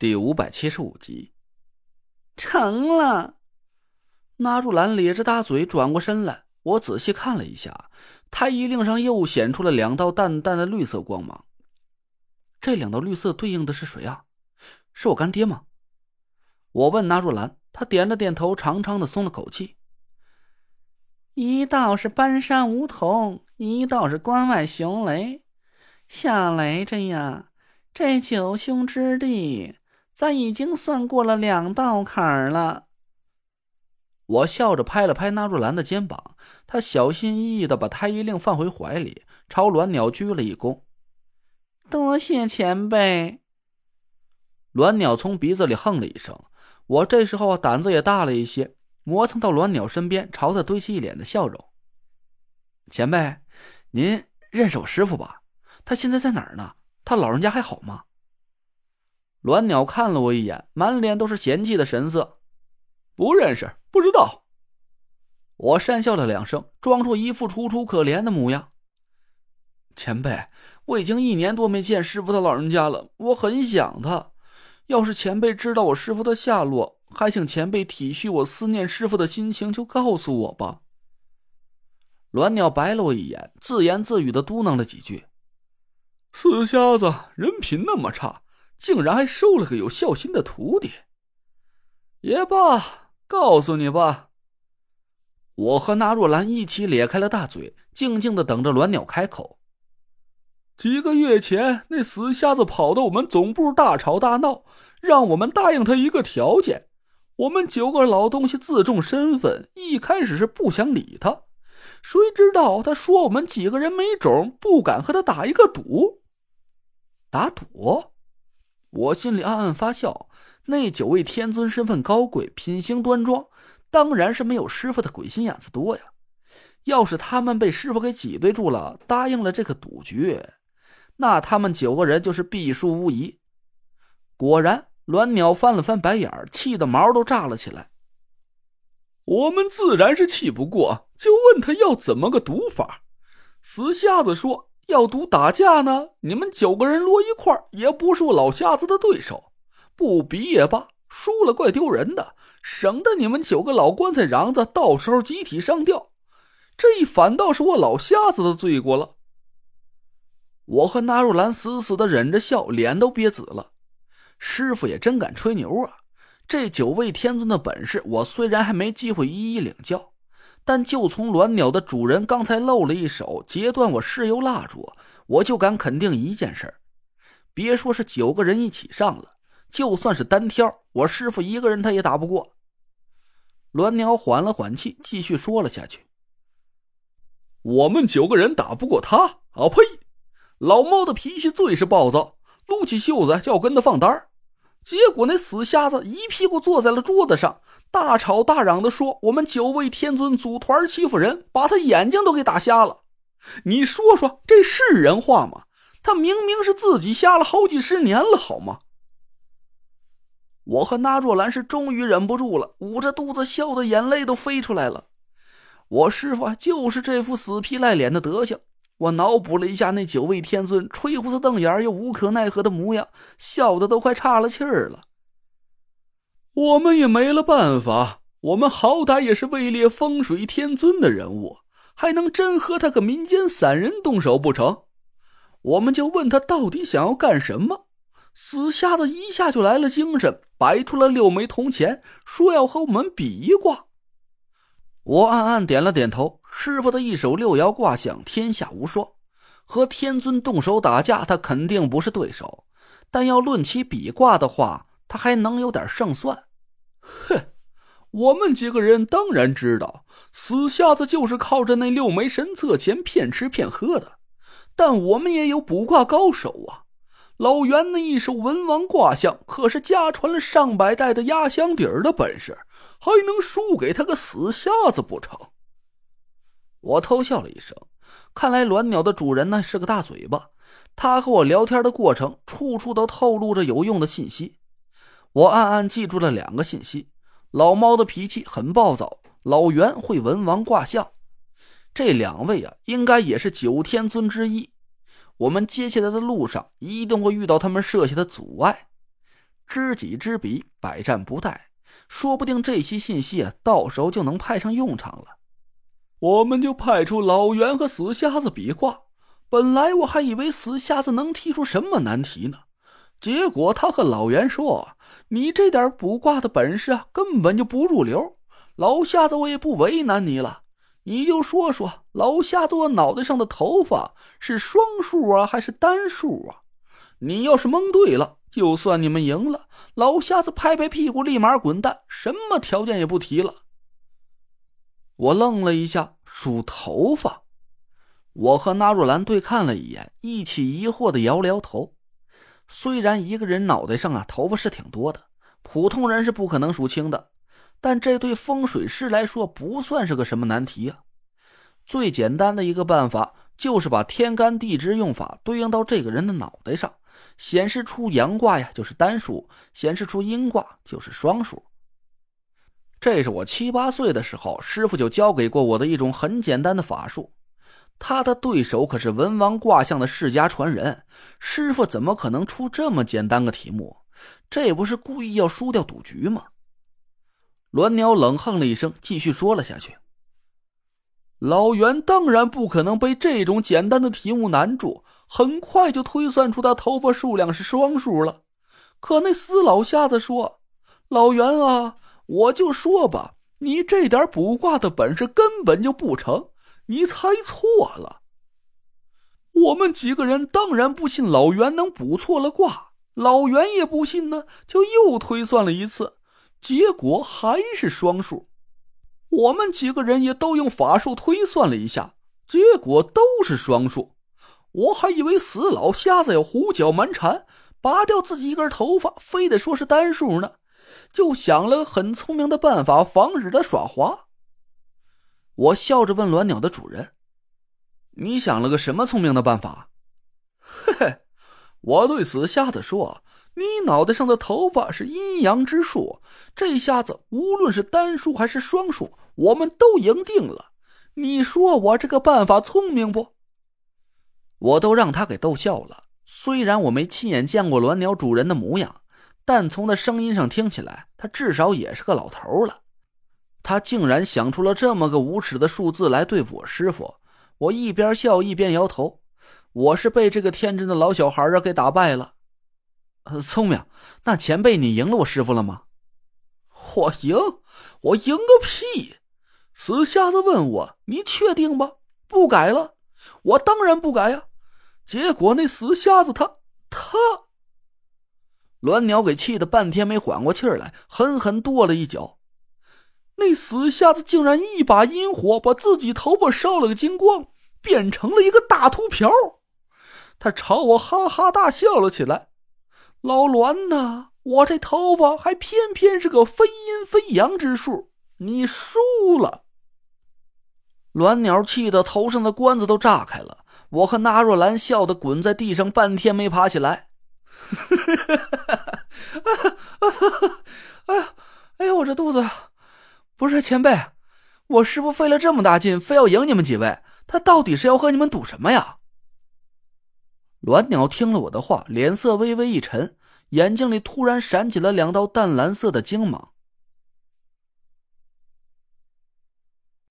第五百七十五集，成了。纳若兰咧着大嘴转过身来，我仔细看了一下，太医令上又显出了两道淡淡的绿色光芒。这两道绿色对应的是谁啊？是我干爹吗？我问纳若兰，她点了点头，长长的松了口气。一道是搬山梧桐，一道是关外雄雷。夏雷着呀，这九兄之地。咱已经算过了两道坎儿了。我笑着拍了拍纳若兰的肩膀，她小心翼翼的把太医令放回怀里，朝鸾鸟鞠了一躬：“多谢前辈。”鸾鸟从鼻子里哼了一声。我这时候胆子也大了一些，磨蹭到鸾鸟身边，朝他堆起一脸的笑容：“前辈，您认识我师傅吧？他现在在哪儿呢？他老人家还好吗？”鸾鸟看了我一眼，满脸都是嫌弃的神色。不认识，不知道。我讪笑了两声，装出一副楚楚可怜的模样。前辈，我已经一年多没见师傅他老人家了，我很想他。要是前辈知道我师傅的下落，还请前辈体恤我思念师傅的心情，就告诉我吧。鸾鸟白了我一眼，自言自语的嘟囔了几句：“死瞎子，人品那么差。”竟然还收了个有孝心的徒弟，也罢，告诉你吧。我和纳若兰一起咧开了大嘴，静静的等着鸾鸟开口。几个月前，那死瞎子跑到我们总部大吵大闹，让我们答应他一个条件。我们九个老东西自重身份，一开始是不想理他，谁知道他说我们几个人没种，不敢和他打一个赌。打赌？我心里暗暗发笑，那九位天尊身份高贵，品行端庄，当然是没有师傅的鬼心眼子多呀。要是他们被师傅给挤兑住了，答应了这个赌局，那他们九个人就是必输无疑。果然，鸾鸟翻了翻白眼，气得毛都炸了起来。我们自然是气不过，就问他要怎么个赌法。死瞎子说。要赌打架呢？你们九个人摞一块，也不是我老瞎子的对手。不比也罢，输了怪丢人的，省得你们九个老棺材瓤子到时候集体上吊。这一反倒是我老瞎子的罪过了。我和纳若兰死死的忍着笑，脸都憋紫了。师傅也真敢吹牛啊！这九位天尊的本事，我虽然还没机会一一领教。但就从鸾鸟的主人刚才露了一手截断我室友蜡烛，我就敢肯定一件事别说是九个人一起上了，就算是单挑，我师傅一个人他也打不过。鸾鸟缓了缓气，继续说了下去：“我们九个人打不过他？啊呸！老猫的脾气最是暴躁，撸起袖子就要跟他放单结果那死瞎子一屁股坐在了桌子上，大吵大嚷的说：“我们九位天尊组团欺负人，把他眼睛都给打瞎了。”你说说，这是人话吗？他明明是自己瞎了好几十年了，好吗？我和那若兰是终于忍不住了，捂着肚子笑的眼泪都飞出来了。我师傅就是这副死皮赖脸的德行。我脑补了一下那九位天尊吹胡子瞪眼又无可奈何的模样，笑得都快岔了气儿了。我们也没了办法，我们好歹也是位列风水天尊的人物，还能真和他个民间散人动手不成？我们就问他到底想要干什么。死瞎子一下就来了精神，摆出了六枚铜钱，说要和我们比一卦。我暗暗点了点头。师傅的一手六爻卦象，天下无双。和天尊动手打架，他肯定不是对手。但要论起比卦的话，他还能有点胜算。哼，我们几个人当然知道，死瞎子就是靠着那六枚神策钱骗吃骗喝的。但我们也有卜卦高手啊！老袁那一手文王卦象，可是家传了上百代的压箱底儿的本事。还能输给他个死瞎子不成？我偷笑了一声。看来鸾鸟的主人呢是个大嘴巴，他和我聊天的过程，处处都透露着有用的信息。我暗暗记住了两个信息：老猫的脾气很暴躁，老袁会文王卦象。这两位啊，应该也是九天尊之一。我们接下来的路上，一定会遇到他们设下的阻碍。知己知彼，百战不殆。说不定这些信息啊，到时候就能派上用场了。我们就派出老袁和死瞎子比卦。本来我还以为死瞎子能提出什么难题呢，结果他和老袁说：“你这点卜卦的本事啊，根本就不入流。”老瞎子，我也不为难你了，你就说说，老瞎子，我脑袋上的头发是双数啊，还是单数啊？你要是蒙对了，就算你们赢了。老瞎子拍拍屁股，立马滚蛋，什么条件也不提了。我愣了一下，数头发。我和纳若兰对看了一眼，一起疑惑的摇了摇头。虽然一个人脑袋上啊头发是挺多的，普通人是不可能数清的，但这对风水师来说不算是个什么难题啊。最简单的一个办法就是把天干地支用法对应到这个人的脑袋上，显示出阳卦呀就是单数，显示出阴卦就是双数。这是我七八岁的时候师傅就教给过我的一种很简单的法术。他的对手可是文王卦象的世家传人，师傅怎么可能出这么简单个题目？这不是故意要输掉赌局吗？鸾鸟冷哼了一声，继续说了下去：“老袁当然不可能被这种简单的题目难住，很快就推算出他头发数量是双数了。可那死老瞎子说：‘老袁啊，我就说吧，你这点卜卦的本事根本就不成。’”你猜错了，我们几个人当然不信老袁能卜错了卦，老袁也不信呢，就又推算了一次，结果还是双数。我们几个人也都用法术推算了一下，结果都是双数。我还以为死老瞎子要胡搅蛮缠，拔掉自己一根头发，非得说是单数呢，就想了个很聪明的办法，防止他耍滑。我笑着问鸾鸟的主人：“你想了个什么聪明的办法？”“嘿嘿，我对死瞎子说，你脑袋上的头发是阴阳之数，这下子无论是单数还是双数，我们都赢定了。你说我这个办法聪明不？”我都让他给逗笑了。虽然我没亲眼见过鸾鸟主人的模样，但从他声音上听起来，他至少也是个老头了。他竟然想出了这么个无耻的数字来对付我师傅！我一边笑一边摇头。我是被这个天真的老小孩啊给打败了。聪明，那前辈你赢了我师傅了吗？我赢？我赢个屁！死瞎子问我：“你确定吗？不改了？”我当然不改呀。结果那死瞎子他他，鸾鸟给气得半天没缓过气儿来，狠狠跺了一脚。那死瞎子竟然一把阴火把自己头发烧了个精光，变成了一个大秃瓢。他朝我哈哈大笑了起来。老栾呐，我这头发还偏偏是个非阴非阳之数，你输了。鸾鸟气得头上的冠子都炸开了。我和纳若兰笑得滚在地上，半天没爬起来。哎呀，哎呀，我这肚子！不是前辈，我师傅费了这么大劲，非要赢你们几位，他到底是要和你们赌什么呀？鸾鸟听了我的话，脸色微微一沉，眼睛里突然闪起了两道淡蓝色的精芒。